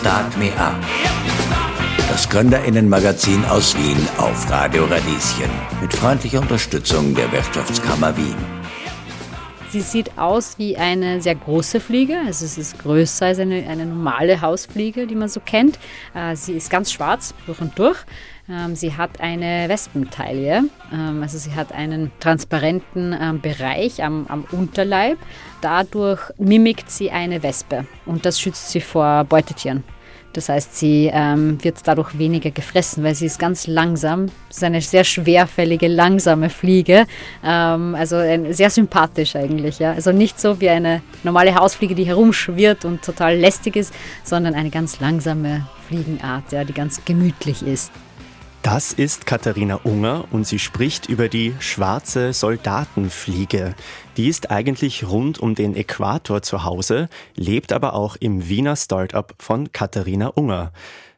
Start Me Up. Das Gründerinnenmagazin aus Wien auf Radio Radieschen mit freundlicher Unterstützung der Wirtschaftskammer Wien. Sie sieht aus wie eine sehr große Fliege, also es ist größer als eine, eine normale Hausfliege, die man so kennt. Äh, sie ist ganz schwarz durch und durch. Ähm, sie hat eine Wespentaille, ähm, also sie hat einen transparenten ähm, Bereich am, am Unterleib. Dadurch mimikt sie eine Wespe und das schützt sie vor Beutetieren. Das heißt, sie ähm, wird dadurch weniger gefressen, weil sie ist ganz langsam. Das ist eine sehr schwerfällige, langsame Fliege. Ähm, also ein, sehr sympathisch eigentlich. Ja? Also nicht so wie eine normale Hausfliege, die herumschwirrt und total lästig ist, sondern eine ganz langsame Fliegenart, ja, die ganz gemütlich ist. Das ist Katharina Unger und sie spricht über die schwarze Soldatenfliege. Die ist eigentlich rund um den Äquator zu Hause, lebt aber auch im Wiener Start-up von Katharina Unger.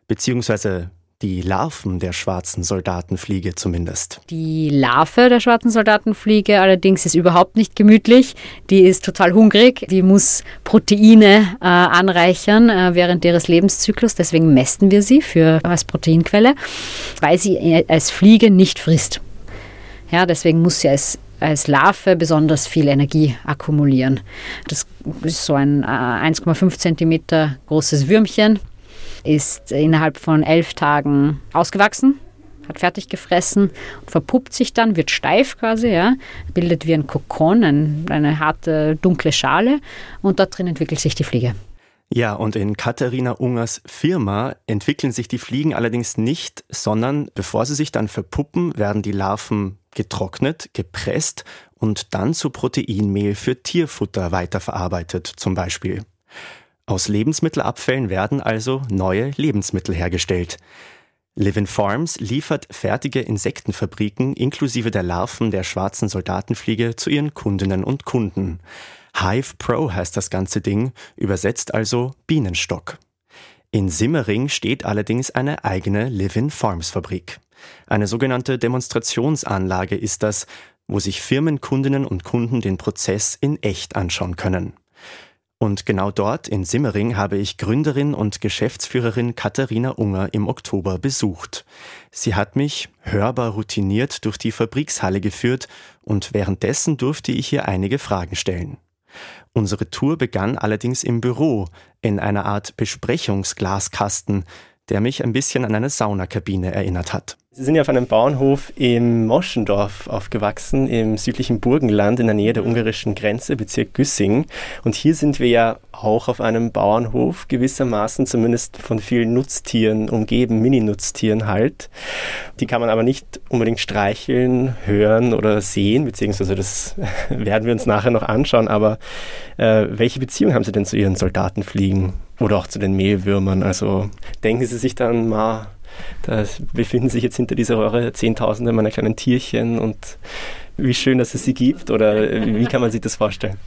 Beziehungsweise die Larven der schwarzen Soldatenfliege zumindest. Die Larve der schwarzen Soldatenfliege allerdings ist überhaupt nicht gemütlich. Die ist total hungrig. Die muss Proteine äh, anreichern äh, während ihres Lebenszyklus. Deswegen mästen wir sie für, als Proteinquelle, weil sie äh, als Fliege nicht frisst. Ja, deswegen muss sie als als Larve besonders viel Energie akkumulieren. Das ist so ein 1,5 äh, cm großes Würmchen, ist innerhalb von elf Tagen ausgewachsen, hat fertig gefressen, verpuppt sich dann, wird steif quasi, ja, bildet wie ein Kokon, ein, eine harte, dunkle Schale und dort drin entwickelt sich die Fliege. Ja, und in Katharina Ungers Firma entwickeln sich die Fliegen allerdings nicht, sondern bevor sie sich dann verpuppen, werden die Larven getrocknet, gepresst und dann zu Proteinmehl für Tierfutter weiterverarbeitet, zum Beispiel. Aus Lebensmittelabfällen werden also neue Lebensmittel hergestellt. Livin Farms liefert fertige Insektenfabriken inklusive der Larven der schwarzen Soldatenfliege zu ihren Kundinnen und Kunden. Hive Pro heißt das ganze Ding, übersetzt also Bienenstock. In Simmering steht allerdings eine eigene Livin Farms Fabrik. Eine sogenannte Demonstrationsanlage ist das, wo sich Firmenkundinnen und Kunden den Prozess in echt anschauen können. Und genau dort in Simmering habe ich Gründerin und Geschäftsführerin Katharina Unger im Oktober besucht. Sie hat mich hörbar routiniert durch die Fabrikshalle geführt und währenddessen durfte ich ihr einige Fragen stellen. Unsere Tour begann allerdings im Büro, in einer Art Besprechungsglaskasten, der mich ein bisschen an eine Saunakabine erinnert hat. Sie sind ja auf einem Bauernhof im Moschendorf aufgewachsen, im südlichen Burgenland in der Nähe der ungarischen Grenze, Bezirk Güssing. Und hier sind wir ja auch auf einem Bauernhof, gewissermaßen zumindest von vielen Nutztieren umgeben, Mini-Nutztieren halt. Die kann man aber nicht unbedingt streicheln, hören oder sehen, beziehungsweise das werden wir uns nachher noch anschauen. Aber äh, welche Beziehung haben Sie denn zu Ihren Soldatenfliegen oder auch zu den Mehlwürmern? Also denken Sie sich dann mal, da befinden sich jetzt hinter dieser Röhre Zehntausende meiner kleinen Tierchen und wie schön, dass es sie gibt oder wie kann man sich das vorstellen?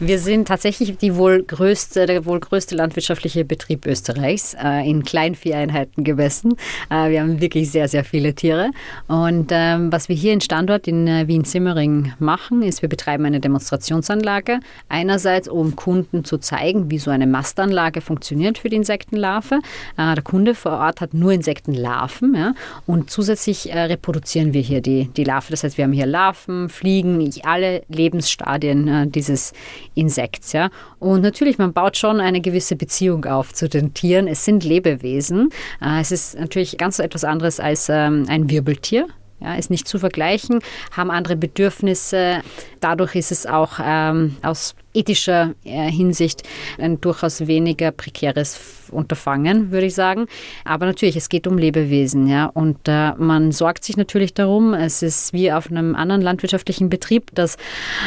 Wir sind tatsächlich die wohl größte, der wohl größte landwirtschaftliche Betrieb Österreichs, äh, in Kleinvieheinheiten gemessen. Äh, wir haben wirklich sehr, sehr viele Tiere. Und ähm, was wir hier in Standort in äh, Wien-Simmering machen, ist, wir betreiben eine Demonstrationsanlage. Einerseits, um Kunden zu zeigen, wie so eine Mastanlage funktioniert für die Insektenlarve. Äh, der Kunde vor Ort hat nur Insektenlarven. Ja? Und zusätzlich äh, reproduzieren wir hier die, die Larve. Das heißt, wir haben hier Larven, Fliegen, alle Lebensstadien äh, dieses Insekts. Ja? Und natürlich, man baut schon eine gewisse Beziehung auf zu den Tieren. Es sind Lebewesen. Äh, es ist natürlich ganz etwas anderes als ähm, ein Wirbeltier. Ja, ist nicht zu vergleichen, haben andere Bedürfnisse. Dadurch ist es auch ähm, aus ethischer äh, Hinsicht ein durchaus weniger prekäres Unterfangen, würde ich sagen. Aber natürlich, es geht um Lebewesen, ja. Und äh, man sorgt sich natürlich darum. Es ist wie auf einem anderen landwirtschaftlichen Betrieb, dass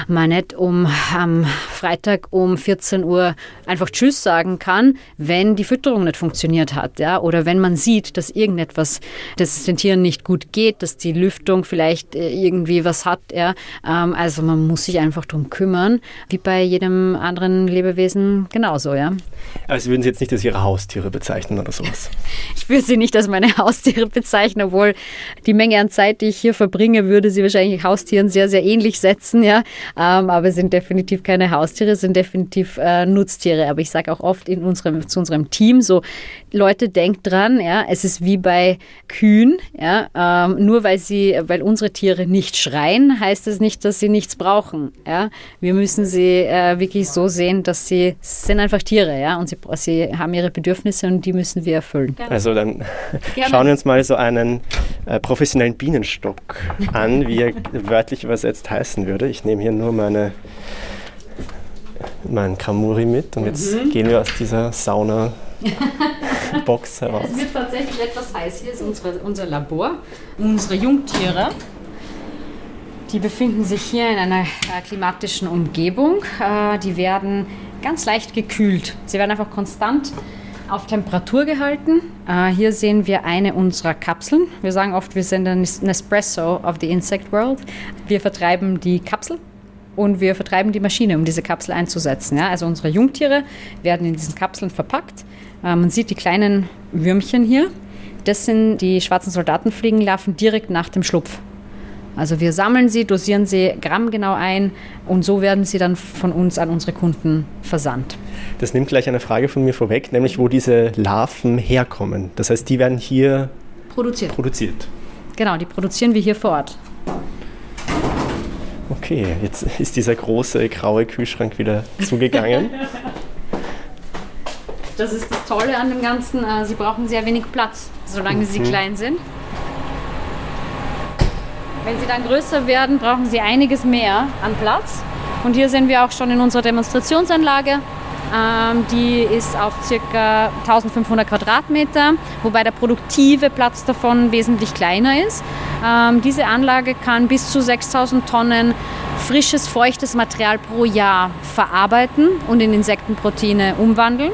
man nicht um am Freitag um 14 Uhr einfach Tschüss sagen kann, wenn die Fütterung nicht funktioniert hat, ja. Oder wenn man sieht, dass irgendetwas, dass es den Tieren nicht gut geht, dass die Lüftung vielleicht äh, irgendwie was hat, ja. Ähm, also man muss sich einfach darum kümmern, wie bei jedem jedem anderen Lebewesen genauso, ja. Aber Sie würden Sie jetzt nicht als Ihre Haustiere bezeichnen oder sowas? Ich würde sie nicht als meine Haustiere bezeichnen, obwohl die Menge an Zeit, die ich hier verbringe, würde sie wahrscheinlich Haustieren sehr, sehr ähnlich setzen, ja. Ähm, aber es sind definitiv keine Haustiere, es sind definitiv äh, Nutztiere. Aber ich sage auch oft in unserem, zu unserem Team so, Leute, denkt dran, ja, es ist wie bei Kühen, ja. Ähm, nur weil sie, weil unsere Tiere nicht schreien, heißt es nicht, dass sie nichts brauchen, ja. Wir müssen sie äh, wirklich so sehen, dass sie sind einfach Tiere, ja, und sie, sie haben ihre Bedürfnisse und die müssen wir erfüllen. Also dann schauen wir uns mal so einen äh, professionellen Bienenstock an, wie er wörtlich übersetzt heißen würde. Ich nehme hier nur meine, meinen Kamuri mit und jetzt mhm. gehen wir aus dieser Sauna-Box heraus. Es wird tatsächlich etwas heiß. Hier ist unsere, unser Labor. Unsere Jungtiere die befinden sich hier in einer äh, klimatischen Umgebung. Äh, die werden ganz leicht gekühlt. Sie werden einfach konstant auf Temperatur gehalten. Uh, hier sehen wir eine unserer Kapseln. Wir sagen oft, wir sind ein Nespresso of the Insect World. Wir vertreiben die Kapsel und wir vertreiben die Maschine, um diese Kapsel einzusetzen. Also unsere Jungtiere werden in diesen Kapseln verpackt. Man sieht die kleinen Würmchen hier. Das sind die schwarzen Soldatenfliegenlarven direkt nach dem Schlupf. Also wir sammeln sie, dosieren sie grammgenau ein und so werden sie dann von uns an unsere Kunden versandt. Das nimmt gleich eine Frage von mir vorweg, nämlich wo diese Larven herkommen. Das heißt, die werden hier produziert. produziert. Genau, die produzieren wir hier vor Ort. Okay, jetzt ist dieser große graue Kühlschrank wieder zugegangen. Das ist das Tolle an dem Ganzen. Äh, sie brauchen sehr wenig Platz, solange mhm. sie klein sind. Wenn sie dann größer werden, brauchen sie einiges mehr an Platz. Und hier sind wir auch schon in unserer Demonstrationsanlage. Ähm, die ist auf ca. 1500 Quadratmeter, wobei der produktive Platz davon wesentlich kleiner ist. Ähm, diese Anlage kann bis zu 6000 Tonnen frisches, feuchtes Material pro Jahr verarbeiten und in Insektenproteine umwandeln.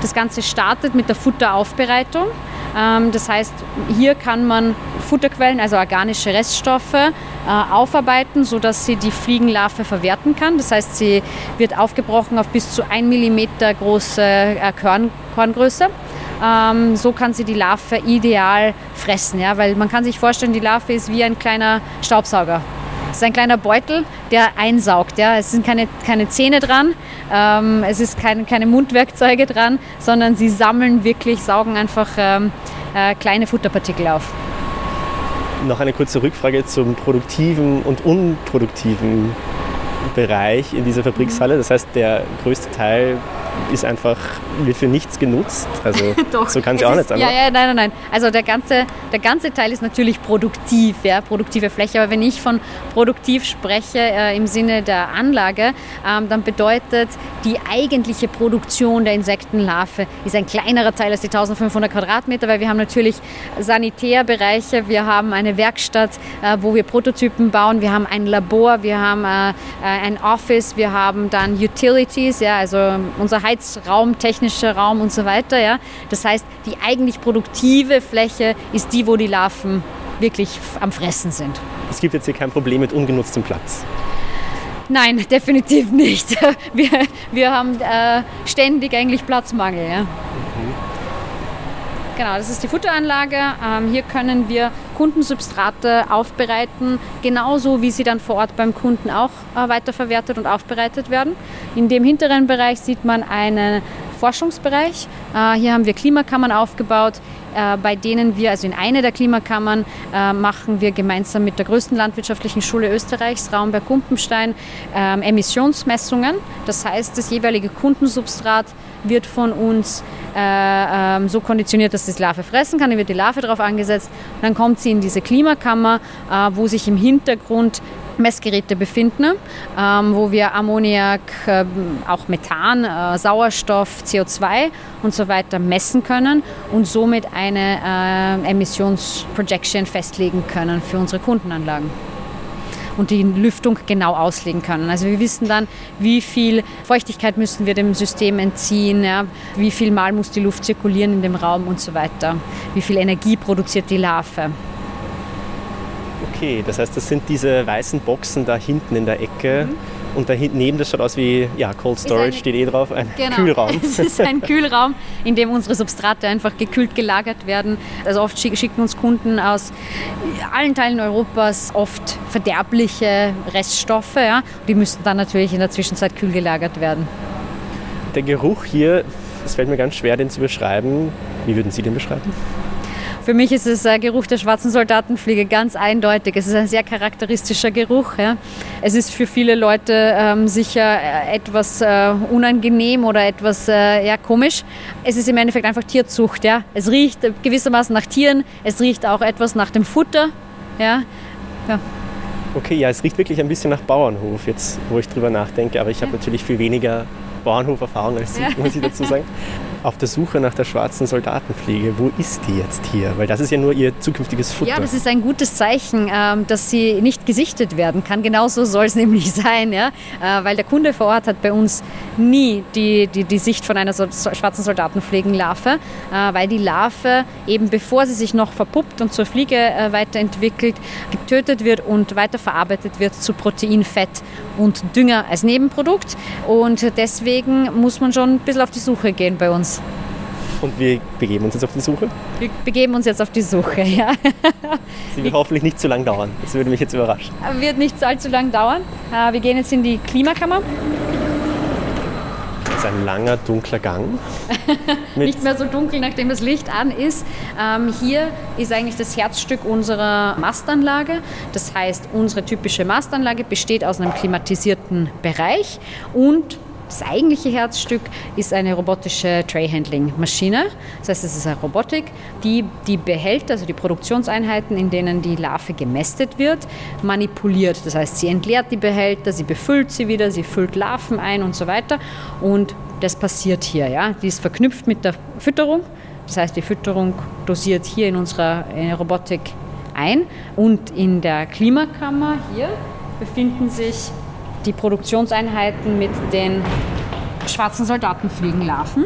Das Ganze startet mit der Futteraufbereitung. Ähm, das heißt, hier kann man Futterquellen, also organische Reststoffe, äh, aufarbeiten, sodass sie die Fliegenlarve verwerten kann. Das heißt, sie wird aufgebrochen auf bis zu 1 mm große äh, Korn, Korngröße. Ähm, so kann sie die Larve ideal fressen, ja? weil man kann sich vorstellen, die Larve ist wie ein kleiner Staubsauger. Es ist ein kleiner Beutel, der einsaugt. Ja? Es sind keine, keine Zähne dran, ähm, es ist kein, keine Mundwerkzeuge dran, sondern sie sammeln wirklich, saugen einfach ähm, äh, kleine Futterpartikel auf. Noch eine kurze Rückfrage zum produktiven und unproduktiven Bereich in dieser Fabrikshalle. Das heißt, der größte Teil ist einfach, wird für nichts genutzt. Also so kann es ja auch nicht sein. Ja, ja, nein, nein, nein. Also der ganze, der ganze Teil ist natürlich produktiv, ja, produktive Fläche. Aber wenn ich von produktiv spreche äh, im Sinne der Anlage, ähm, dann bedeutet die eigentliche Produktion der Insektenlarve ist ein kleinerer Teil als die 1500 Quadratmeter, weil wir haben natürlich Sanitärbereiche, wir haben eine Werkstatt, äh, wo wir Prototypen bauen, wir haben ein Labor, wir haben äh ein Office, wir haben dann Utilities, ja, also unser Heizraum, technischer Raum und so weiter. Ja. Das heißt, die eigentlich produktive Fläche ist die, wo die Larven wirklich am Fressen sind. Es gibt jetzt hier kein Problem mit ungenutztem Platz. Nein, definitiv nicht. Wir, wir haben äh, ständig eigentlich Platzmangel. Ja. Genau, das ist die Futteranlage. Ähm, hier können wir Kundensubstrate aufbereiten, genauso wie sie dann vor Ort beim Kunden auch äh, weiterverwertet und aufbereitet werden. In dem hinteren Bereich sieht man einen Forschungsbereich. Äh, hier haben wir Klimakammern aufgebaut, äh, bei denen wir, also in einer der Klimakammern, äh, machen wir gemeinsam mit der größten landwirtschaftlichen Schule Österreichs, Raumberg-Kumpenstein, ähm, Emissionsmessungen. Das heißt, das jeweilige Kundensubstrat wird von uns äh, ähm, so konditioniert, dass das Larve fressen kann. Dann wird die Larve drauf angesetzt. Dann kommt sie in diese Klimakammer, wo sich im Hintergrund Messgeräte befinden, ähm, wo wir Ammoniak, äh, auch Methan, äh, Sauerstoff, CO2 und so weiter messen können und somit eine äh, Emissionsprojection festlegen können für unsere Kundenanlagen und die Lüftung genau auslegen können. Also wir wissen dann, wie viel Feuchtigkeit müssen wir dem System entziehen, ja, wie viel Mal muss die Luft zirkulieren in dem Raum und so weiter, wie viel Energie produziert die Larve. Okay, das heißt, das sind diese weißen Boxen da hinten in der Ecke. Mhm. Und dahinten, das schaut aus wie, ja, Cold Storage eine, steht eh drauf, ein genau, Kühlraum. Es ist ein Kühlraum, in dem unsere Substrate einfach gekühlt gelagert werden. Also oft schicken uns Kunden aus allen Teilen Europas oft verderbliche Reststoffe. Ja. Die müssen dann natürlich in der Zwischenzeit kühl gelagert werden. Der Geruch hier, es fällt mir ganz schwer, den zu beschreiben. Wie würden Sie den beschreiben? Für mich ist es der Geruch der schwarzen Soldatenfliege ganz eindeutig. Es ist ein sehr charakteristischer Geruch. Ja. Es ist für viele Leute ähm, sicher äh, etwas äh, unangenehm oder etwas äh, ja, komisch. Es ist im Endeffekt einfach Tierzucht. Ja. Es riecht gewissermaßen nach Tieren, es riecht auch etwas nach dem Futter. Ja. ja. Okay, ja, es riecht wirklich ein bisschen nach Bauernhof, jetzt wo ich drüber nachdenke, aber ich habe natürlich viel weniger Bauernhoferfahrung als Sie, muss ich dazu sagen. Auf der Suche nach der schwarzen Soldatenfliege, wo ist die jetzt hier? Weil das ist ja nur Ihr zukünftiges Futter. Ja, das ist ein gutes Zeichen, ähm, dass sie nicht gesichtet werden kann. Genauso soll es nämlich sein, ja? Äh, weil der Kunde vor Ort hat bei uns nie die, die, die Sicht von einer schwarzen Soldatenfliegenlarve, äh, weil die Larve eben bevor sie sich noch verpuppt und zur Fliege äh, weiterentwickelt, getötet wird und weiterverarbeitet wird zu Protein, Fett und Dünger als Nebenprodukt. Und deswegen muss man schon ein bisschen auf die Suche gehen bei uns. Und wir begeben uns jetzt auf die Suche? Wir begeben uns jetzt auf die Suche, ja. Sie wird hoffentlich nicht zu lang dauern. Das würde mich jetzt überraschen. Wird nicht allzu lang dauern. Äh, wir gehen jetzt in die Klimakammer. Das ist ein langer, dunkler Gang. nicht mehr so dunkel, nachdem das Licht an ist. Ähm, hier ist eigentlich das Herzstück unserer Mastanlage. Das heißt, unsere typische Mastanlage besteht aus einem klimatisierten Bereich und das eigentliche Herzstück ist eine robotische Tray-Handling-Maschine. Das heißt, es ist eine Robotik, die die Behälter, also die Produktionseinheiten, in denen die Larve gemästet wird, manipuliert. Das heißt, sie entleert die Behälter, sie befüllt sie wieder, sie füllt Larven ein und so weiter. Und das passiert hier. Ja? Die ist verknüpft mit der Fütterung. Das heißt, die Fütterung dosiert hier in unserer Robotik ein. Und in der Klimakammer hier befinden sich die Produktionseinheiten mit den schwarzen Soldatenfliegenlarven.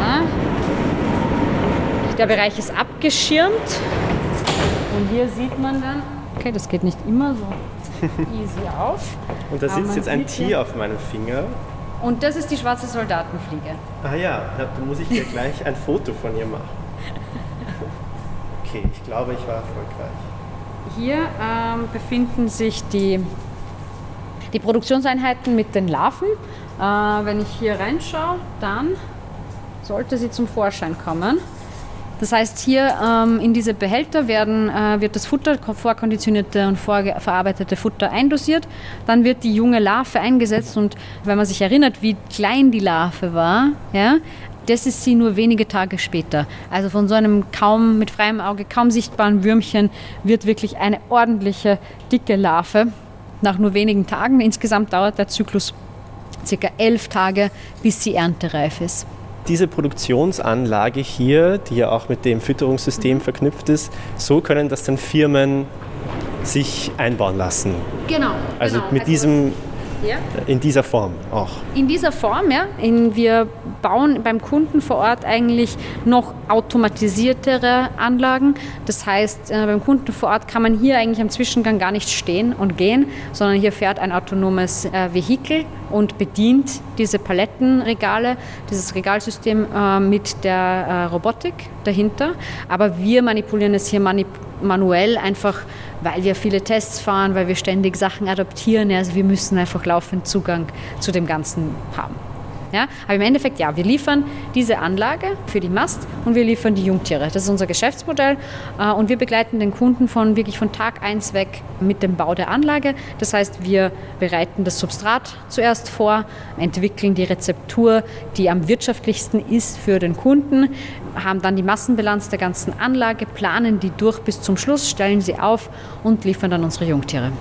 Ja. Der Bereich ist abgeschirmt und hier sieht man dann, okay, das geht nicht immer so easy auf. Und da sitzt jetzt ein Tier auf meinem Finger. Und das ist die schwarze Soldatenfliege. Ah ja, da muss ich hier gleich ein Foto von ihr machen. Okay, ich glaube, ich war erfolgreich. Hier ähm, befinden sich die, die Produktionseinheiten mit den Larven. Äh, wenn ich hier reinschaue, dann sollte sie zum Vorschein kommen. Das heißt, hier ähm, in diese Behälter werden, äh, wird das Futter, vorkonditionierte und vorverarbeitete Futter eindosiert. Dann wird die junge Larve eingesetzt und wenn man sich erinnert, wie klein die Larve war, ja, das ist sie nur wenige Tage später. Also von so einem kaum mit freiem Auge kaum sichtbaren Würmchen wird wirklich eine ordentliche dicke Larve nach nur wenigen Tagen. Insgesamt dauert der Zyklus circa elf Tage, bis sie erntereif ist. Diese Produktionsanlage hier, die ja auch mit dem Fütterungssystem verknüpft ist, so können das dann Firmen sich einbauen lassen. Genau. Also genau. mit also diesem ja. In dieser Form auch. In dieser Form, ja. In, wir bauen beim Kunden vor Ort eigentlich noch automatisiertere Anlagen. Das heißt, äh, beim Kunden vor Ort kann man hier eigentlich am Zwischengang gar nicht stehen und gehen, sondern hier fährt ein autonomes äh, Vehikel und bedient diese Palettenregale, dieses Regalsystem äh, mit der äh, Robotik dahinter. Aber wir manipulieren es hier manip manuell einfach, weil wir viele Tests fahren, weil wir ständig Sachen adaptieren. Also wir müssen einfach laufend Zugang zu dem Ganzen haben. Ja? Aber im Endeffekt, ja, wir liefern diese Anlage für die Mast und wir liefern die Jungtiere. Das ist unser Geschäftsmodell äh, und wir begleiten den Kunden von wirklich von Tag 1 weg mit dem Bau der Anlage. Das heißt, wir bereiten das Substrat zuerst vor, entwickeln die Rezeptur, die am wirtschaftlichsten ist für den Kunden, haben dann die Massenbilanz der ganzen Anlage, planen die durch bis zum Schluss, stellen sie auf und liefern dann unsere Jungtiere.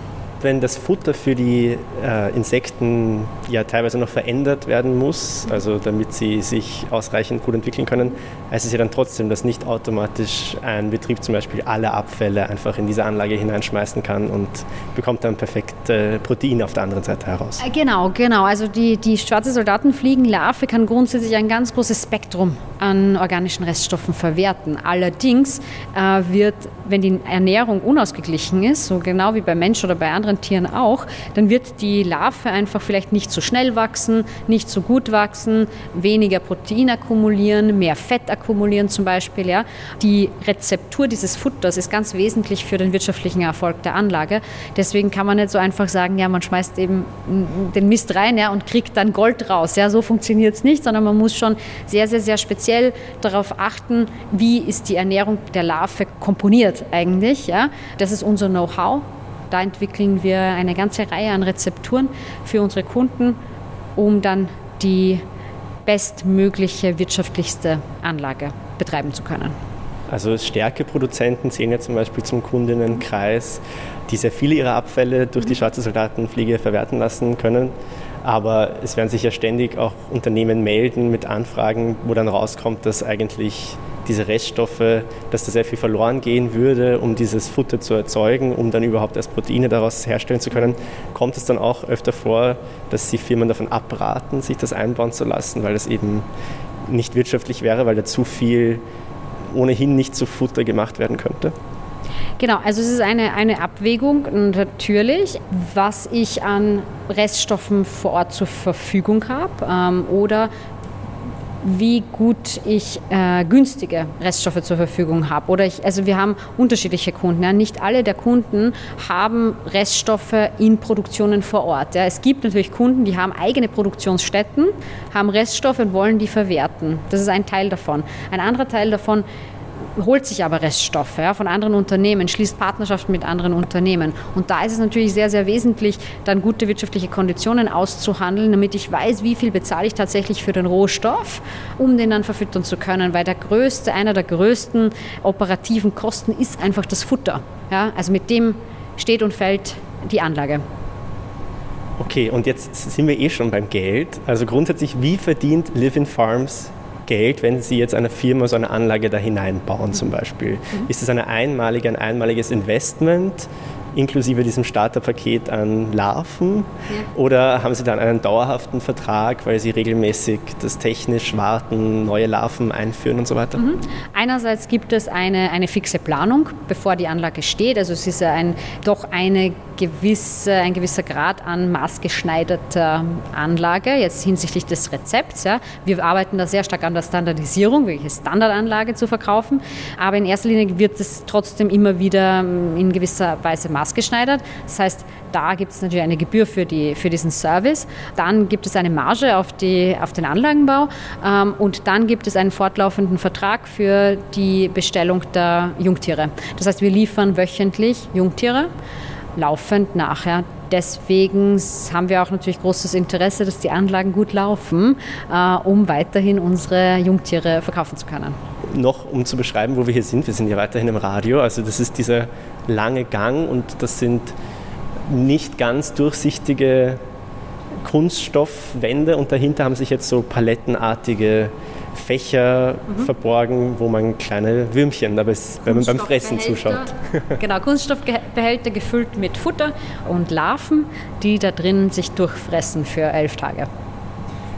Wenn das Futter für die äh, Insekten ja teilweise noch verändert werden muss, also damit sie sich ausreichend gut entwickeln können, heißt es ja dann trotzdem, dass nicht automatisch ein Betrieb zum Beispiel alle Abfälle einfach in diese Anlage hineinschmeißen kann und bekommt dann perfekt äh, Protein auf der anderen Seite heraus. Äh, genau, genau. Also die, die schwarze Soldatenfliegenlarve kann grundsätzlich ein ganz großes Spektrum an organischen Reststoffen verwerten. Allerdings äh, wird, wenn die Ernährung unausgeglichen ist, so genau wie bei Menschen oder bei anderen Tieren auch, dann wird die Larve einfach vielleicht nicht so schnell wachsen, nicht so gut wachsen, weniger Protein akkumulieren, mehr Fett akkumulieren zum Beispiel. Ja. Die Rezeptur dieses Futters ist ganz wesentlich für den wirtschaftlichen Erfolg der Anlage. Deswegen kann man nicht so einfach sagen, ja, man schmeißt eben den Mist rein ja, und kriegt dann Gold raus. Ja, so funktioniert es nicht, sondern man muss schon sehr, sehr, sehr speziell darauf achten, wie ist die Ernährung der Larve komponiert eigentlich. Ja. Das ist unser Know-how. Da entwickeln wir eine ganze Reihe an Rezepturen für unsere Kunden, um dann die bestmögliche, wirtschaftlichste Anlage betreiben zu können. Also Stärkeproduzenten zählen ja zum Beispiel zum Kundinnenkreis, die sehr viele ihrer Abfälle durch die schwarze Soldatenfliege verwerten lassen können. Aber es werden sich ja ständig auch Unternehmen melden mit Anfragen, wo dann rauskommt, dass eigentlich diese Reststoffe, dass da sehr viel verloren gehen würde, um dieses Futter zu erzeugen, um dann überhaupt erst Proteine daraus herstellen zu können. Kommt es dann auch öfter vor, dass die Firmen davon abraten, sich das einbauen zu lassen, weil das eben nicht wirtschaftlich wäre, weil da zu viel ohnehin nicht zu Futter gemacht werden könnte? Genau, also es ist eine, eine Abwägung natürlich, was ich an Reststoffen vor Ort zur Verfügung habe ähm, oder wie gut ich äh, günstige Reststoffe zur Verfügung habe. Oder ich, also wir haben unterschiedliche Kunden. Ja. Nicht alle der Kunden haben Reststoffe in Produktionen vor Ort. Ja. Es gibt natürlich Kunden, die haben eigene Produktionsstätten, haben Reststoffe und wollen die verwerten. Das ist ein Teil davon. Ein anderer Teil davon holt sich aber Reststoffe ja, von anderen Unternehmen, schließt Partnerschaften mit anderen Unternehmen. Und da ist es natürlich sehr, sehr wesentlich, dann gute wirtschaftliche Konditionen auszuhandeln, damit ich weiß, wie viel bezahle ich tatsächlich für den Rohstoff, um den dann verfüttern zu können. Weil der größte, einer der größten operativen Kosten ist einfach das Futter. Ja, also mit dem steht und fällt die Anlage. Okay, und jetzt sind wir eh schon beim Geld. Also grundsätzlich, wie verdient Living Farms Geld, wenn Sie jetzt eine Firma so eine Anlage da hineinbauen zum Beispiel? Mhm. Ist das eine einmalige, ein einmaliges Investment? inklusive diesem Starterpaket an Larven? Ja. Oder haben Sie dann einen dauerhaften Vertrag, weil Sie regelmäßig das technisch warten, neue Larven einführen und so weiter? Mhm. Einerseits gibt es eine, eine fixe Planung, bevor die Anlage steht. Also es ist ein, doch eine gewisse, ein gewisser Grad an maßgeschneiderter Anlage, jetzt hinsichtlich des Rezepts. Ja. Wir arbeiten da sehr stark an der Standardisierung, welche Standardanlage zu verkaufen. Aber in erster Linie wird es trotzdem immer wieder in gewisser Weise maßgeschneidert maßgeschneidert. Das heißt, da gibt es natürlich eine Gebühr für, die, für diesen Service. Dann gibt es eine Marge auf, die, auf den Anlagenbau ähm, und dann gibt es einen fortlaufenden Vertrag für die Bestellung der Jungtiere. Das heißt, wir liefern wöchentlich Jungtiere laufend nachher. Deswegen haben wir auch natürlich großes Interesse, dass die Anlagen gut laufen, äh, um weiterhin unsere Jungtiere verkaufen zu können. Noch um zu beschreiben, wo wir hier sind, wir sind ja weiterhin im Radio, also das ist dieser lange Gang und das sind nicht ganz durchsichtige Kunststoffwände und dahinter haben sich jetzt so palettenartige Fächer mhm. verborgen, wo man kleine Würmchen, aber wenn man beim Fressen zuschaut. genau, Kunststoffbehälter gefüllt mit Futter und Larven, die da drin sich durchfressen für elf Tage.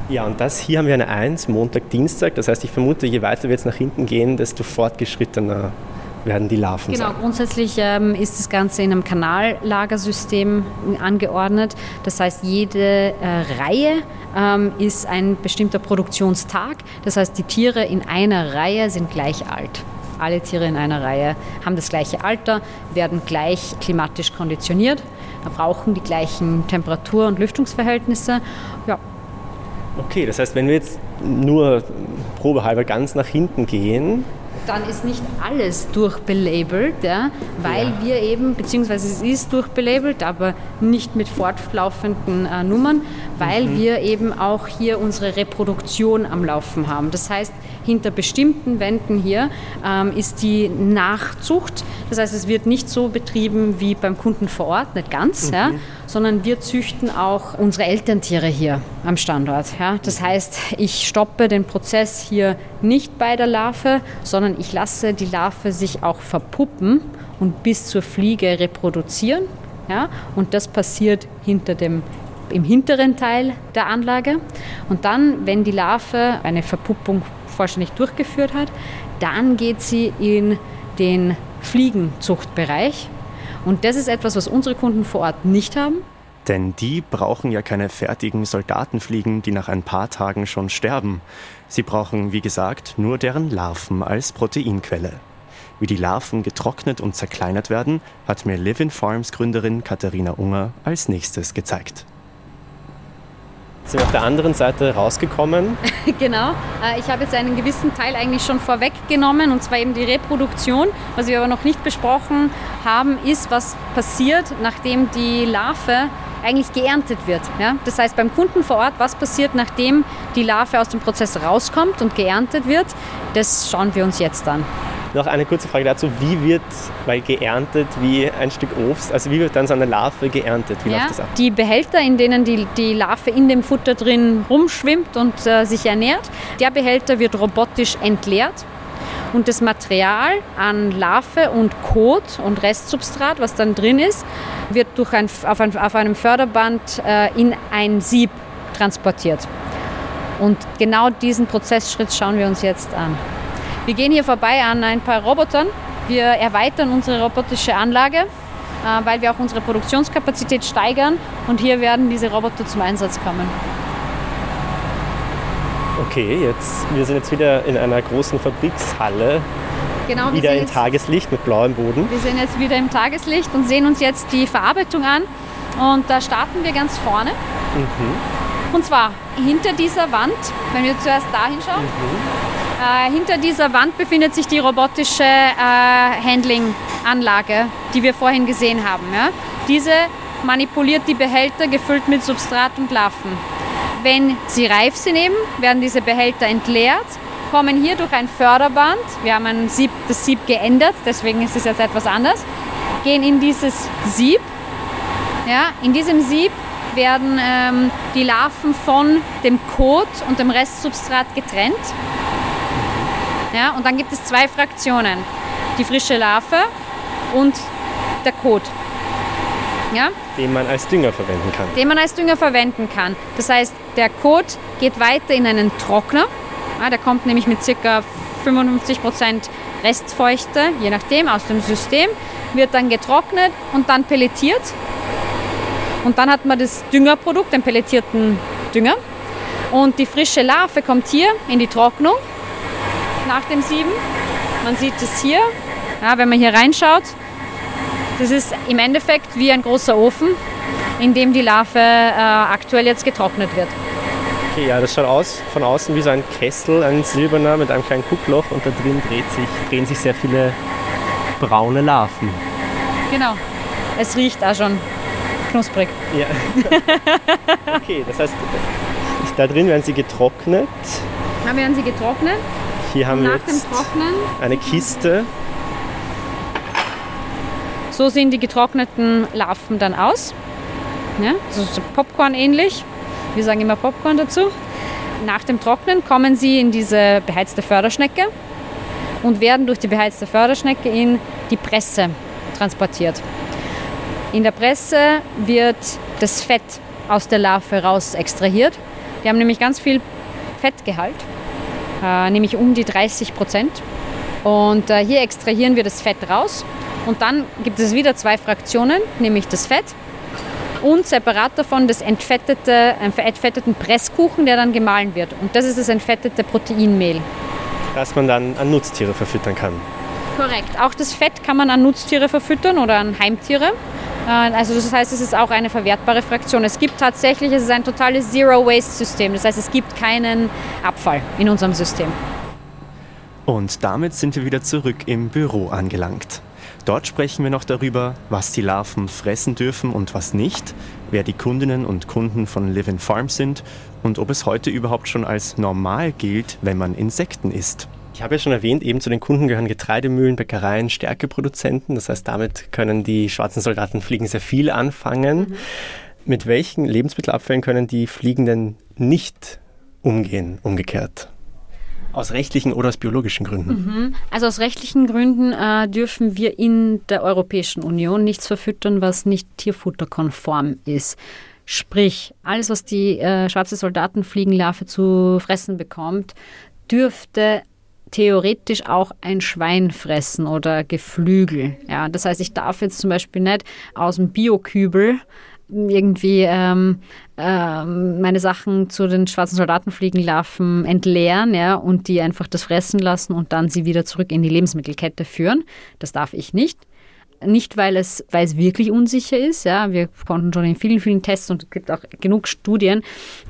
Ja, und das hier haben wir eine Eins, Montag, Dienstag. Das heißt, ich vermute, je weiter wir jetzt nach hinten gehen, desto fortgeschrittener werden die Larven Genau, sein. grundsätzlich ähm, ist das Ganze in einem Kanallagersystem angeordnet. Das heißt, jede äh, Reihe ähm, ist ein bestimmter Produktionstag. Das heißt, die Tiere in einer Reihe sind gleich alt. Alle Tiere in einer Reihe haben das gleiche Alter, werden gleich klimatisch konditioniert, brauchen die gleichen Temperatur- und Lüftungsverhältnisse. Ja. Okay, das heißt, wenn wir jetzt nur probehalber ganz nach hinten gehen, dann ist nicht alles durchbelabelt, ja, weil ja. wir eben, beziehungsweise es ist durchbelabelt, aber nicht mit fortlaufenden äh, Nummern, weil mhm. wir eben auch hier unsere Reproduktion am Laufen haben. Das heißt, hinter bestimmten Wänden hier ähm, ist die Nachzucht. Das heißt, es wird nicht so betrieben wie beim Kunden vor Ort, nicht ganz, mhm. ja, sondern wir züchten auch unsere Elterntiere hier am Standort. Ja. Das heißt, ich stoppe den Prozess hier nicht bei der Larve, sondern ich lasse die Larve sich auch verpuppen und bis zur Fliege reproduzieren. Ja. Und das passiert hinter dem im hinteren Teil der Anlage. Und dann, wenn die Larve eine Verpuppung vollständig durchgeführt hat, dann geht sie in den Fliegenzuchtbereich. Und das ist etwas, was unsere Kunden vor Ort nicht haben. Denn die brauchen ja keine fertigen Soldatenfliegen, die nach ein paar Tagen schon sterben. Sie brauchen, wie gesagt, nur deren Larven als Proteinquelle. Wie die Larven getrocknet und zerkleinert werden, hat mir Livin Farms Gründerin Katharina Unger als nächstes gezeigt sind auf der anderen Seite rausgekommen. genau. Äh, ich habe jetzt einen gewissen Teil eigentlich schon vorweggenommen und zwar eben die Reproduktion. Was wir aber noch nicht besprochen haben, ist, was passiert, nachdem die Larve eigentlich geerntet wird. Ja? Das heißt, beim Kunden vor Ort, was passiert, nachdem die Larve aus dem Prozess rauskommt und geerntet wird, das schauen wir uns jetzt an. Noch eine kurze Frage dazu, wie wird, weil geerntet wie ein Stück Obst, also wie wird dann so eine Larve geerntet? Wie ja, läuft das ab? Die Behälter, in denen die, die Larve in dem Futter drin rumschwimmt und äh, sich ernährt, der Behälter wird robotisch entleert und das Material an Larve und Kot und Restsubstrat, was dann drin ist, wird durch ein, auf, ein, auf einem Förderband äh, in ein Sieb transportiert. Und genau diesen Prozessschritt schauen wir uns jetzt an. Wir gehen hier vorbei an ein paar Robotern. Wir erweitern unsere robotische Anlage, äh, weil wir auch unsere Produktionskapazität steigern und hier werden diese Roboter zum Einsatz kommen. Okay, jetzt, wir sind jetzt wieder in einer großen Fabrikshalle. Genau, wieder in Tageslicht mit blauem Boden. Wir sind jetzt wieder im Tageslicht und sehen uns jetzt die Verarbeitung an. Und da starten wir ganz vorne. Mhm. Und zwar hinter dieser Wand, wenn wir zuerst da hinschauen, mhm. Äh, hinter dieser Wand befindet sich die robotische äh, Handling-Anlage, die wir vorhin gesehen haben. Ja? Diese manipuliert die Behälter gefüllt mit Substrat und Larven. Wenn sie reif sind eben, werden diese Behälter entleert, kommen hier durch ein Förderband, wir haben ein Sieb, das Sieb geändert, deswegen ist es jetzt etwas anders, gehen in dieses Sieb. Ja, in diesem Sieb werden ähm, die Larven von dem Kot und dem Restsubstrat getrennt. Ja, und dann gibt es zwei Fraktionen. Die frische Larve und der Kot. Ja? Den man als Dünger verwenden kann. Den man als Dünger verwenden kann. Das heißt, der Kot geht weiter in einen Trockner. Ja, der kommt nämlich mit ca. 55% Restfeuchte, je nachdem, aus dem System, wird dann getrocknet und dann pelletiert. Und dann hat man das Düngerprodukt, den pelletierten Dünger. Und die frische Larve kommt hier in die Trocknung nach dem Sieben. Man sieht es hier, ja, wenn man hier reinschaut. Das ist im Endeffekt wie ein großer Ofen, in dem die Larve äh, aktuell jetzt getrocknet wird. Okay, ja, das schaut aus von außen wie so ein Kessel, ein silberner mit einem kleinen Guckloch und da drin dreht sich, drehen sich sehr viele braune Larven. Genau. Es riecht auch schon knusprig. Ja. okay, das heißt, da drin werden sie getrocknet. Dann werden sie getrocknet hier haben wir jetzt eine Kiste. So sehen die getrockneten Larven dann aus. Ja, so Popcorn ähnlich. Wir sagen immer Popcorn dazu. Nach dem Trocknen kommen sie in diese beheizte Förderschnecke und werden durch die beheizte Förderschnecke in die Presse transportiert. In der Presse wird das Fett aus der Larve raus extrahiert. Die haben nämlich ganz viel Fettgehalt äh, nämlich um die 30 Prozent. Und äh, hier extrahieren wir das Fett raus. Und dann gibt es wieder zwei Fraktionen, nämlich das Fett und separat davon das entfettete, einen entfetteten Presskuchen, der dann gemahlen wird. Und das ist das entfettete Proteinmehl. Das man dann an Nutztiere verfüttern kann. Korrekt. Auch das Fett kann man an Nutztiere verfüttern oder an Heimtiere. Äh, also das heißt, es ist auch eine verwertbare Fraktion. Es gibt tatsächlich, es ist ein totales Zero-Waste-System. Das heißt, es gibt keinen Abfall in unserem System. Und damit sind wir wieder zurück im Büro angelangt. Dort sprechen wir noch darüber, was die Larven fressen dürfen und was nicht, wer die Kundinnen und Kunden von Live in Farm sind und ob es heute überhaupt schon als normal gilt, wenn man Insekten isst. Ich habe ja schon erwähnt, eben zu den Kunden gehören Getreidemühlen, Bäckereien, Stärkeproduzenten. Das heißt, damit können die schwarzen Soldatenfliegen sehr viel anfangen. Mhm. Mit welchen Lebensmittelabfällen können die Fliegen denn nicht umgehen, umgekehrt? Aus rechtlichen oder aus biologischen Gründen? Mhm. Also aus rechtlichen Gründen äh, dürfen wir in der Europäischen Union nichts verfüttern, was nicht tierfutterkonform ist. Sprich, alles, was die äh, schwarze Soldatenfliegenlarve zu fressen bekommt, dürfte theoretisch auch ein Schwein fressen oder Geflügel. Ja, das heißt, ich darf jetzt zum Beispiel nicht aus dem Biokübel irgendwie ähm, ähm, meine Sachen zu den schwarzen Soldatenfliegenlarven entleeren ja, und die einfach das fressen lassen und dann sie wieder zurück in die Lebensmittelkette führen. Das darf ich nicht. Nicht, weil es, weil es wirklich unsicher ist. Ja. Wir konnten schon in vielen, vielen Tests und es gibt auch genug Studien,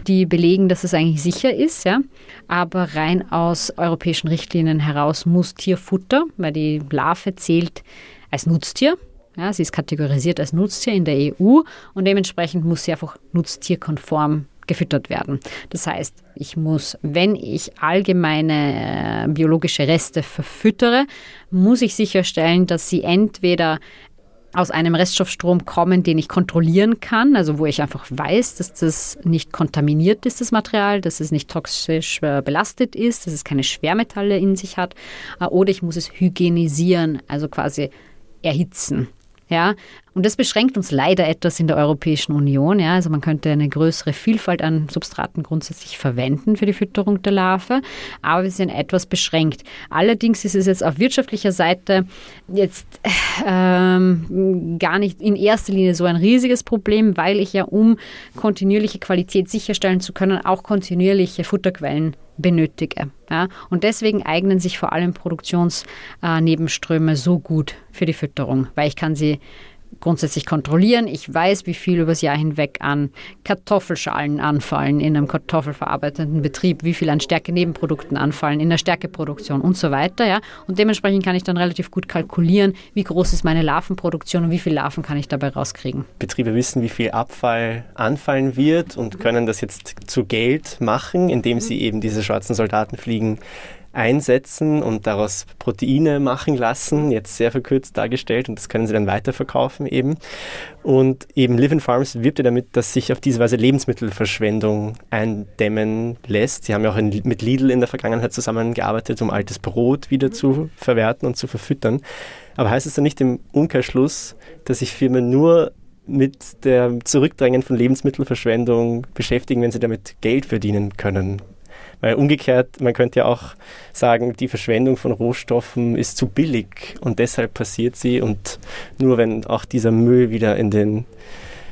die belegen, dass es eigentlich sicher ist. Ja. Aber rein aus europäischen Richtlinien heraus muss Tierfutter, weil die Larve zählt als Nutztier. Ja, sie ist kategorisiert als Nutztier in der EU und dementsprechend muss sie einfach nutztierkonform gefüttert werden. Das heißt, ich muss, wenn ich allgemeine äh, biologische Reste verfüttere, muss ich sicherstellen, dass sie entweder aus einem Reststoffstrom kommen, den ich kontrollieren kann, also wo ich einfach weiß, dass das nicht kontaminiert ist, das Material, dass es nicht toxisch äh, belastet ist, dass es keine Schwermetalle in sich hat, äh, oder ich muss es hygienisieren, also quasi erhitzen. Ja, und das beschränkt uns leider etwas in der Europäischen Union. Ja, also man könnte eine größere Vielfalt an Substraten grundsätzlich verwenden für die Fütterung der Larve, aber wir sind etwas beschränkt. Allerdings ist es jetzt auf wirtschaftlicher Seite jetzt ähm, gar nicht in erster Linie so ein riesiges Problem, weil ich ja, um kontinuierliche Qualität sicherstellen zu können, auch kontinuierliche Futterquellen benötige. Ja? Und deswegen eignen sich vor allem Produktionsnebenströme äh, so gut für die Fütterung, weil ich kann sie grundsätzlich kontrollieren. Ich weiß, wie viel übers Jahr hinweg an Kartoffelschalen anfallen in einem kartoffelverarbeitenden Betrieb, wie viel an Stärke-Nebenprodukten anfallen in der Stärkeproduktion und so weiter. Ja. Und dementsprechend kann ich dann relativ gut kalkulieren, wie groß ist meine Larvenproduktion und wie viele Larven kann ich dabei rauskriegen. Betriebe wissen, wie viel Abfall anfallen wird und können das jetzt zu Geld machen, indem sie eben diese schwarzen Soldatenfliegen einsetzen und daraus Proteine machen lassen, jetzt sehr verkürzt dargestellt und das können sie dann weiterverkaufen eben. Und eben Live in Farms wirbt ja damit, dass sich auf diese Weise Lebensmittelverschwendung eindämmen lässt. Sie haben ja auch in, mit Lidl in der Vergangenheit zusammengearbeitet, um altes Brot wieder zu verwerten und zu verfüttern. Aber heißt es dann nicht im Umkehrschluss, dass sich Firmen nur mit der Zurückdrängen von Lebensmittelverschwendung beschäftigen, wenn sie damit Geld verdienen können? Weil umgekehrt, man könnte ja auch sagen, die Verschwendung von Rohstoffen ist zu billig und deshalb passiert sie. Und nur wenn auch dieser Müll wieder in den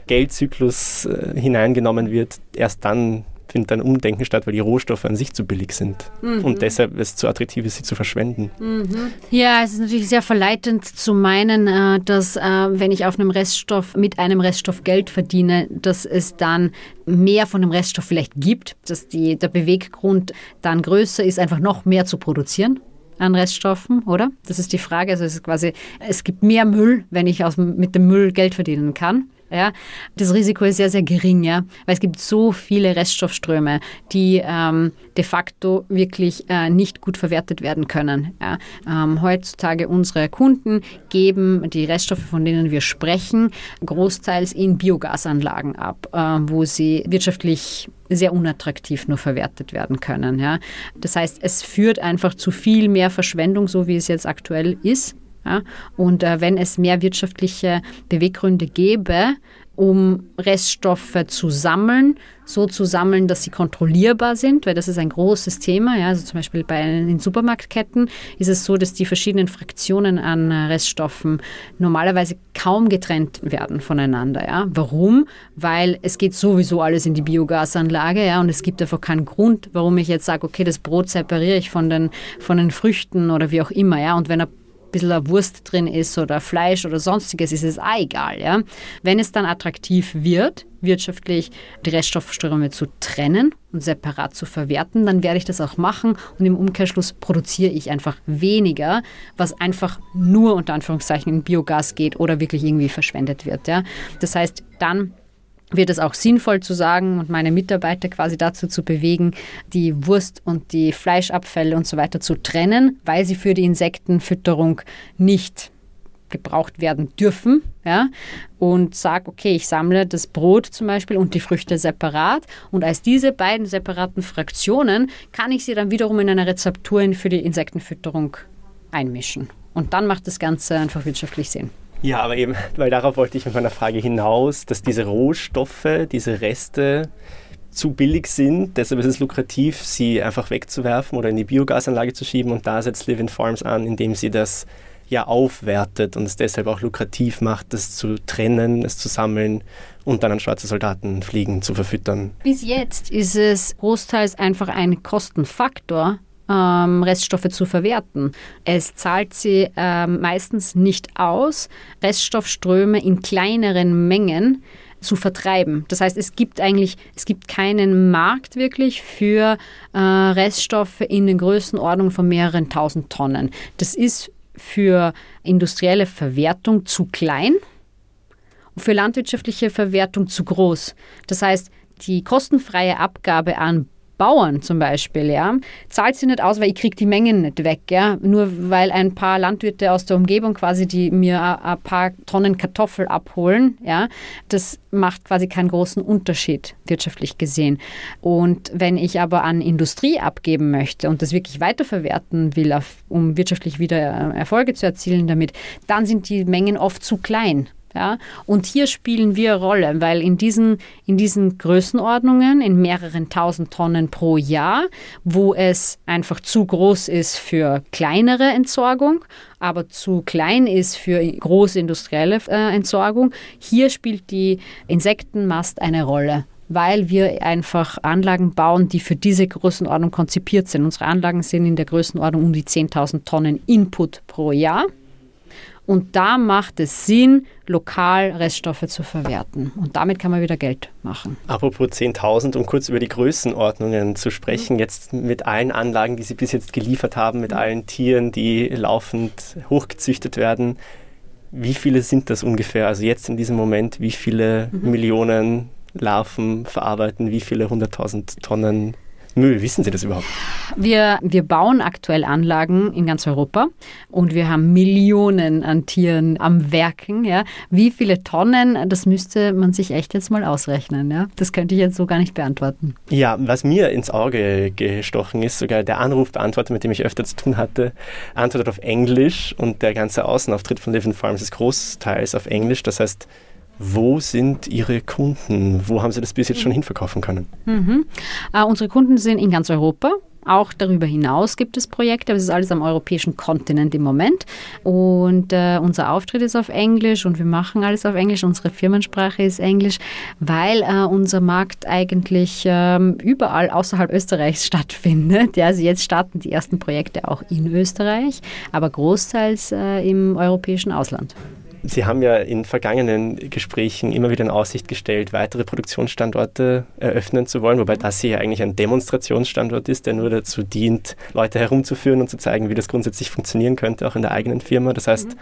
Geldzyklus äh, hineingenommen wird, erst dann findet ein Umdenken statt, weil die Rohstoffe an sich zu billig sind. Mhm. Und deshalb ist es zu attraktiv ist, sie zu verschwenden. Mhm. Ja, es ist natürlich sehr verleitend zu meinen, äh, dass äh, wenn ich auf einem Reststoff mit einem Reststoff Geld verdiene, dass es dann mehr von dem Reststoff vielleicht gibt, dass die, der Beweggrund dann größer ist, einfach noch mehr zu produzieren an Reststoffen, oder? Das ist die Frage. Also es ist quasi, es gibt mehr Müll, wenn ich aus, mit dem Müll Geld verdienen kann. Ja, das Risiko ist sehr, sehr gering, ja, weil es gibt so viele Reststoffströme, die ähm, de facto wirklich äh, nicht gut verwertet werden können. Ja. Ähm, heutzutage unsere Kunden geben die Reststoffe, von denen wir sprechen, großteils in Biogasanlagen ab, äh, wo sie wirtschaftlich sehr unattraktiv nur verwertet werden können. Ja. Das heißt, es führt einfach zu viel mehr Verschwendung, so wie es jetzt aktuell ist. Ja? Und äh, wenn es mehr wirtschaftliche Beweggründe gäbe, um Reststoffe zu sammeln, so zu sammeln, dass sie kontrollierbar sind, weil das ist ein großes Thema. Ja, also zum Beispiel bei den Supermarktketten ist es so, dass die verschiedenen Fraktionen an äh, Reststoffen normalerweise kaum getrennt werden voneinander. Ja. Warum? Weil es geht sowieso alles in die Biogasanlage ja, und es gibt einfach keinen Grund, warum ich jetzt sage, okay, das Brot separiere ich von den, von den Früchten oder wie auch immer. Ja. Und wenn ein bisschen Wurst drin ist oder Fleisch oder sonstiges, ist es auch egal. Ja? Wenn es dann attraktiv wird, wirtschaftlich die Reststoffströme zu trennen und separat zu verwerten, dann werde ich das auch machen und im Umkehrschluss produziere ich einfach weniger, was einfach nur unter Anführungszeichen in Biogas geht oder wirklich irgendwie verschwendet wird. Ja. Das heißt, dann wird es auch sinnvoll zu sagen und meine Mitarbeiter quasi dazu zu bewegen, die Wurst und die Fleischabfälle und so weiter zu trennen, weil sie für die Insektenfütterung nicht gebraucht werden dürfen, ja, und sage, okay, ich sammle das Brot zum Beispiel und die Früchte separat und als diese beiden separaten Fraktionen kann ich sie dann wiederum in eine Rezeptur für die Insektenfütterung einmischen. Und dann macht das Ganze einfach wirtschaftlich Sinn. Ja, aber eben, weil darauf wollte ich mit meiner Frage hinaus, dass diese Rohstoffe, diese Reste zu billig sind. Deshalb ist es lukrativ, sie einfach wegzuwerfen oder in die Biogasanlage zu schieben. Und da setzt Living Farms an, indem sie das ja aufwertet und es deshalb auch lukrativ macht, das zu trennen, es zu sammeln und dann an schwarze Soldaten fliegen zu verfüttern. Bis jetzt ist es großteils einfach ein Kostenfaktor, ähm, Reststoffe zu verwerten. Es zahlt sie ähm, meistens nicht aus, Reststoffströme in kleineren Mengen zu vertreiben. Das heißt, es gibt eigentlich, es gibt keinen Markt wirklich für äh, Reststoffe in den Größenordnungen von mehreren tausend Tonnen. Das ist für industrielle Verwertung zu klein und für landwirtschaftliche Verwertung zu groß. Das heißt, die kostenfreie Abgabe an Bauern zum Beispiel, ja, zahlt sie nicht aus, weil ich kriege die Mengen nicht weg, ja, nur weil ein paar Landwirte aus der Umgebung quasi, die mir ein paar Tonnen Kartoffel abholen, ja, das macht quasi keinen großen Unterschied wirtschaftlich gesehen. Und wenn ich aber an Industrie abgeben möchte und das wirklich weiterverwerten will, um wirtschaftlich wieder Erfolge zu erzielen damit, dann sind die Mengen oft zu klein. Ja? Und hier spielen wir Rolle, weil in diesen, in diesen Größenordnungen, in mehreren tausend Tonnen pro Jahr, wo es einfach zu groß ist für kleinere Entsorgung, aber zu klein ist für große industrielle äh, Entsorgung, hier spielt die Insektenmast eine Rolle weil wir einfach Anlagen bauen, die für diese Größenordnung konzipiert sind. Unsere Anlagen sind in der Größenordnung um die 10.000 Tonnen Input pro Jahr. Und da macht es Sinn, lokal Reststoffe zu verwerten. Und damit kann man wieder Geld machen. Apropos 10.000, um kurz über die Größenordnungen zu sprechen, jetzt mit allen Anlagen, die Sie bis jetzt geliefert haben, mit allen Tieren, die laufend hochgezüchtet werden. Wie viele sind das ungefähr? Also jetzt in diesem Moment, wie viele mhm. Millionen Larven verarbeiten, wie viele hunderttausend Tonnen Müll? Wissen Sie das überhaupt? Wir, wir bauen aktuell Anlagen in ganz Europa und wir haben Millionen an Tieren am Werken. Ja. Wie viele Tonnen, das müsste man sich echt jetzt mal ausrechnen. Ja. Das könnte ich jetzt so gar nicht beantworten. Ja, was mir ins Auge gestochen ist, sogar der Anrufbeantworter, mit dem ich öfter zu tun hatte, antwortet auf Englisch und der ganze Außenauftritt von Living Farms ist großteils auf Englisch. Das heißt, wo sind Ihre Kunden? Wo haben Sie das bis jetzt schon hinverkaufen können? Mhm. Äh, unsere Kunden sind in ganz Europa. Auch darüber hinaus gibt es Projekte, aber es ist alles am europäischen Kontinent im Moment. Und äh, unser Auftritt ist auf Englisch und wir machen alles auf Englisch. Unsere Firmensprache ist Englisch, weil äh, unser Markt eigentlich ähm, überall außerhalb Österreichs stattfindet. Ja, also jetzt starten die ersten Projekte auch in Österreich, aber großteils äh, im europäischen Ausland. Sie haben ja in vergangenen Gesprächen immer wieder in Aussicht gestellt, weitere Produktionsstandorte eröffnen zu wollen, wobei das hier eigentlich ein Demonstrationsstandort ist, der nur dazu dient, Leute herumzuführen und zu zeigen, wie das grundsätzlich funktionieren könnte, auch in der eigenen Firma. Das heißt, mhm.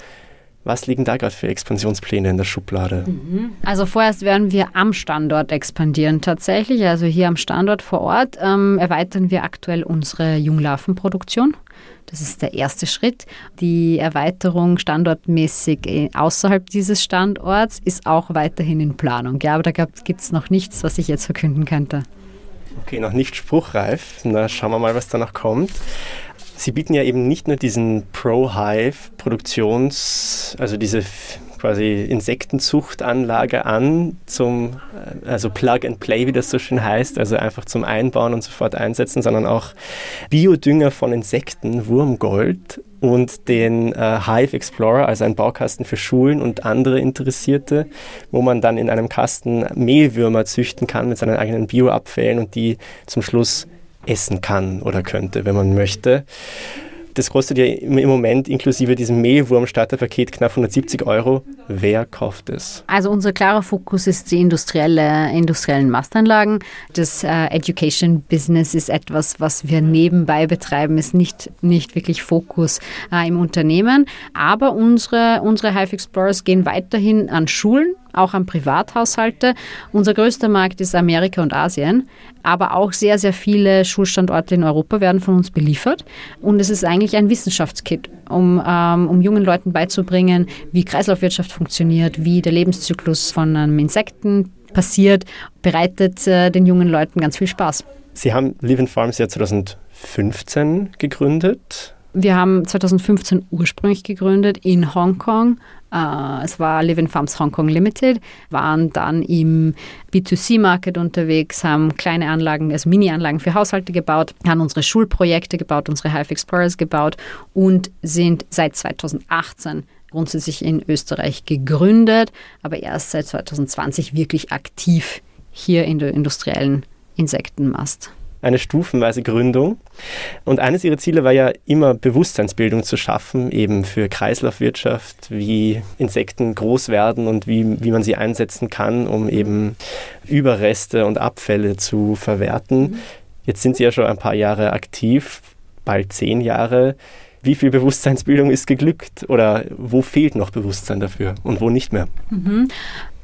Was liegen da gerade für Expansionspläne in der Schublade? Mhm. Also vorerst werden wir am Standort expandieren tatsächlich. Also hier am Standort vor Ort ähm, erweitern wir aktuell unsere Junglarvenproduktion. Das ist der erste Schritt. Die Erweiterung standortmäßig äh, außerhalb dieses Standorts ist auch weiterhin in Planung. Ja, aber da gibt es noch nichts, was ich jetzt verkünden könnte. Okay, noch nicht spruchreif. Na, schauen wir mal, was da noch kommt. Sie bieten ja eben nicht nur diesen Pro-Hive-Produktions-, also diese quasi Insektenzuchtanlage an, zum, also Plug and Play, wie das so schön heißt, also einfach zum Einbauen und sofort einsetzen, sondern auch Biodünger von Insekten, Wurmgold und den äh, Hive Explorer, also ein Baukasten für Schulen und andere Interessierte, wo man dann in einem Kasten Mehlwürmer züchten kann mit seinen eigenen Bioabfällen und die zum Schluss essen kann oder könnte, wenn man möchte. Das kostet ja im Moment inklusive diesem Mehlwurm-Starterpaket knapp 170 Euro. Wer kauft es? Also unser klarer Fokus ist die industrielle, industriellen Mastanlagen. Das äh, Education Business ist etwas, was wir nebenbei betreiben, ist nicht, nicht wirklich Fokus äh, im Unternehmen. Aber unsere, unsere Hive Explorers gehen weiterhin an Schulen auch an Privathaushalte. Unser größter Markt ist Amerika und Asien, aber auch sehr, sehr viele Schulstandorte in Europa werden von uns beliefert. Und es ist eigentlich ein Wissenschaftskit, um, ähm, um jungen Leuten beizubringen, wie Kreislaufwirtschaft funktioniert, wie der Lebenszyklus von einem Insekten passiert, bereitet äh, den jungen Leuten ganz viel Spaß. Sie haben Living Farms ja 2015 gegründet. Wir haben 2015 ursprünglich gegründet in Hongkong. Äh, es war Living Farms Hong Kong Limited, waren dann im B2C-Market unterwegs, haben kleine Anlagen, also Mini-Anlagen für Haushalte gebaut, haben unsere Schulprojekte gebaut, unsere Hive Explorers gebaut und sind seit 2018 grundsätzlich in Österreich gegründet, aber erst seit 2020 wirklich aktiv hier in der industriellen Insektenmast eine stufenweise Gründung. Und eines ihrer Ziele war ja immer Bewusstseinsbildung zu schaffen, eben für Kreislaufwirtschaft, wie Insekten groß werden und wie, wie man sie einsetzen kann, um eben Überreste und Abfälle zu verwerten. Mhm. Jetzt sind Sie ja schon ein paar Jahre aktiv, bald zehn Jahre. Wie viel Bewusstseinsbildung ist geglückt oder wo fehlt noch Bewusstsein dafür und wo nicht mehr? Mhm.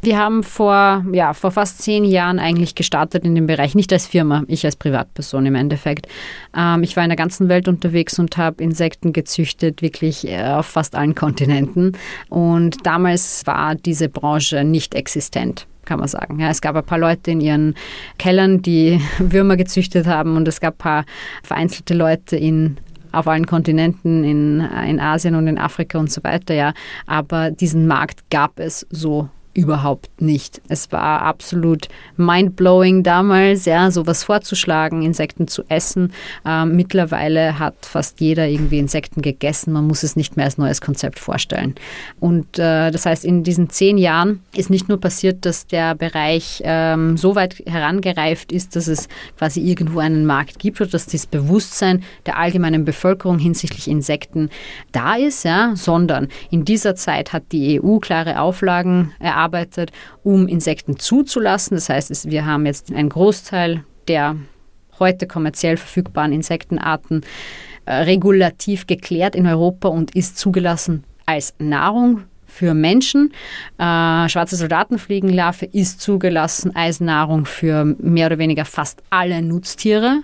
Wir haben vor, ja, vor fast zehn Jahren eigentlich gestartet in dem Bereich, nicht als Firma, ich als Privatperson im Endeffekt. Ähm, ich war in der ganzen Welt unterwegs und habe Insekten gezüchtet, wirklich äh, auf fast allen Kontinenten. Und damals war diese Branche nicht existent kann man sagen. Ja, es gab ein paar Leute in ihren Kellern, die Würmer gezüchtet haben und es gab ein paar vereinzelte Leute in auf allen Kontinenten, in, in Asien und in Afrika und so weiter, ja. Aber diesen Markt gab es so überhaupt nicht. Es war absolut mindblowing damals, ja, sowas vorzuschlagen, Insekten zu essen. Ähm, mittlerweile hat fast jeder irgendwie Insekten gegessen. Man muss es nicht mehr als neues Konzept vorstellen. Und äh, das heißt, in diesen zehn Jahren ist nicht nur passiert, dass der Bereich ähm, so weit herangereift ist, dass es quasi irgendwo einen Markt gibt oder dass das Bewusstsein der allgemeinen Bevölkerung hinsichtlich Insekten da ist, ja, sondern in dieser Zeit hat die EU klare Auflagen erarbeitet gearbeitet, um Insekten zuzulassen. Das heißt, wir haben jetzt einen Großteil der heute kommerziell verfügbaren Insektenarten äh, regulativ geklärt in Europa und ist zugelassen als Nahrung für Menschen. Äh, schwarze Soldatenfliegenlarve ist zugelassen als Nahrung für mehr oder weniger fast alle Nutztiere.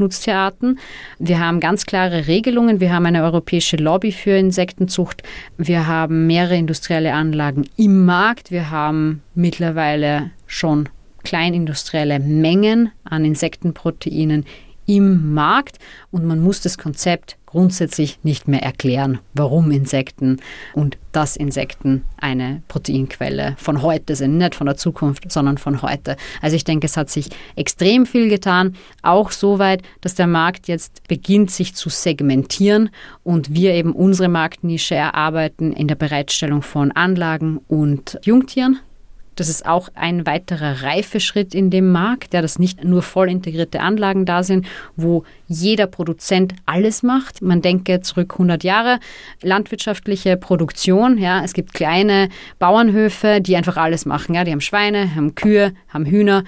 Nutztierarten. Wir haben ganz klare Regelungen. Wir haben eine europäische Lobby für Insektenzucht. Wir haben mehrere industrielle Anlagen im Markt. Wir haben mittlerweile schon kleinindustrielle Mengen an Insektenproteinen im Markt und man muss das Konzept grundsätzlich nicht mehr erklären, warum Insekten und dass Insekten eine Proteinquelle von heute sind, nicht von der Zukunft, sondern von heute. Also ich denke, es hat sich extrem viel getan, auch so weit, dass der Markt jetzt beginnt, sich zu segmentieren und wir eben unsere Marktnische erarbeiten in der Bereitstellung von Anlagen und Jungtieren das ist auch ein weiterer Reifeschritt in dem Markt, ja, dass nicht nur voll integrierte Anlagen da sind, wo jeder Produzent alles macht. Man denke zurück 100 Jahre, landwirtschaftliche Produktion, ja, es gibt kleine Bauernhöfe, die einfach alles machen, ja, die haben Schweine, haben Kühe, haben Hühner,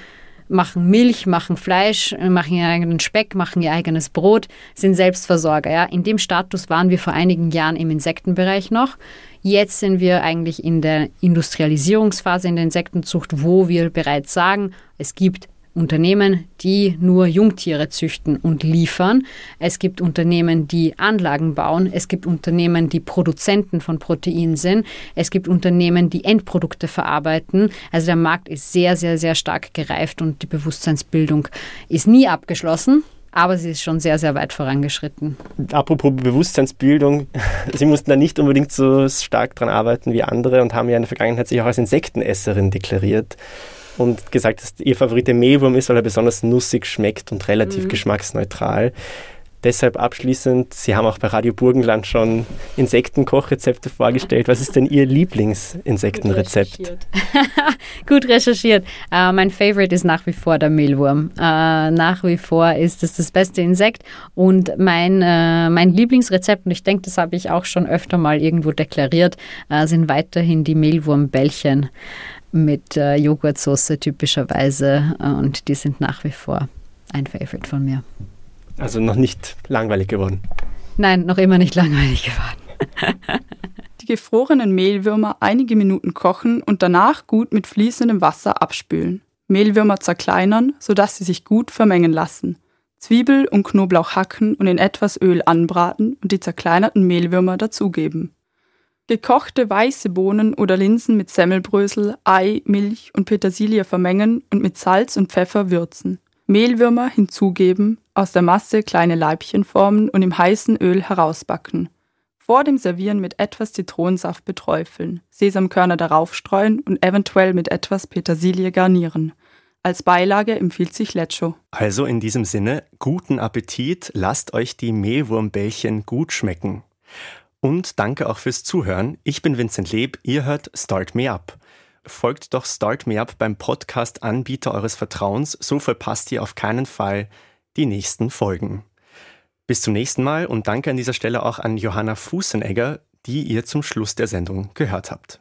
machen Milch, machen Fleisch, machen ihren eigenen Speck, machen ihr eigenes Brot, sind Selbstversorger. Ja. In dem Status waren wir vor einigen Jahren im Insektenbereich noch. Jetzt sind wir eigentlich in der Industrialisierungsphase in der Insektenzucht, wo wir bereits sagen, es gibt Unternehmen, die nur Jungtiere züchten und liefern. Es gibt Unternehmen, die Anlagen bauen. Es gibt Unternehmen, die Produzenten von Protein sind. Es gibt Unternehmen, die Endprodukte verarbeiten. Also der Markt ist sehr, sehr, sehr stark gereift und die Bewusstseinsbildung ist nie abgeschlossen. Aber sie ist schon sehr, sehr weit vorangeschritten. Apropos Bewusstseinsbildung, Sie mussten da nicht unbedingt so stark dran arbeiten wie andere und haben ja in der Vergangenheit sich auch als Insektenesserin deklariert und gesagt, dass Ihr Favorit der Mehlwurm ist, weil er besonders nussig schmeckt und relativ mhm. geschmacksneutral. Deshalb abschließend, Sie haben auch bei Radio Burgenland schon Insektenkochrezepte vorgestellt. Was ist denn Ihr Lieblingsinsektenrezept? Gut recherchiert. Gut recherchiert. Uh, mein Favorite ist nach wie vor der Mehlwurm. Uh, nach wie vor ist es das beste Insekt und mein, uh, mein Lieblingsrezept, und ich denke, das habe ich auch schon öfter mal irgendwo deklariert, sind weiterhin die Mehlwurmbällchen mit Joghurtsoße typischerweise und die sind nach wie vor ein Favorite von mir. Also noch nicht langweilig geworden? Nein, noch immer nicht langweilig geworden. Die gefrorenen Mehlwürmer einige Minuten kochen und danach gut mit fließendem Wasser abspülen. Mehlwürmer zerkleinern, sodass sie sich gut vermengen lassen. Zwiebel und Knoblauch hacken und in etwas Öl anbraten und die zerkleinerten Mehlwürmer dazugeben. Gekochte weiße Bohnen oder Linsen mit Semmelbrösel, Ei, Milch und Petersilie vermengen und mit Salz und Pfeffer würzen. Mehlwürmer hinzugeben, aus der Masse kleine Leibchen formen und im heißen Öl herausbacken. Vor dem Servieren mit etwas Zitronensaft beträufeln, Sesamkörner darauf streuen und eventuell mit etwas Petersilie garnieren. Als Beilage empfiehlt sich Lecco. Also in diesem Sinne, guten Appetit, lasst euch die Mehlwurmbällchen gut schmecken. Und danke auch fürs Zuhören. Ich bin Vincent Leb, ihr hört Start Me Up. Folgt doch Start Me Up beim Podcast-Anbieter eures Vertrauens, so verpasst ihr auf keinen Fall die nächsten Folgen. Bis zum nächsten Mal und danke an dieser Stelle auch an Johanna Fußenegger, die ihr zum Schluss der Sendung gehört habt.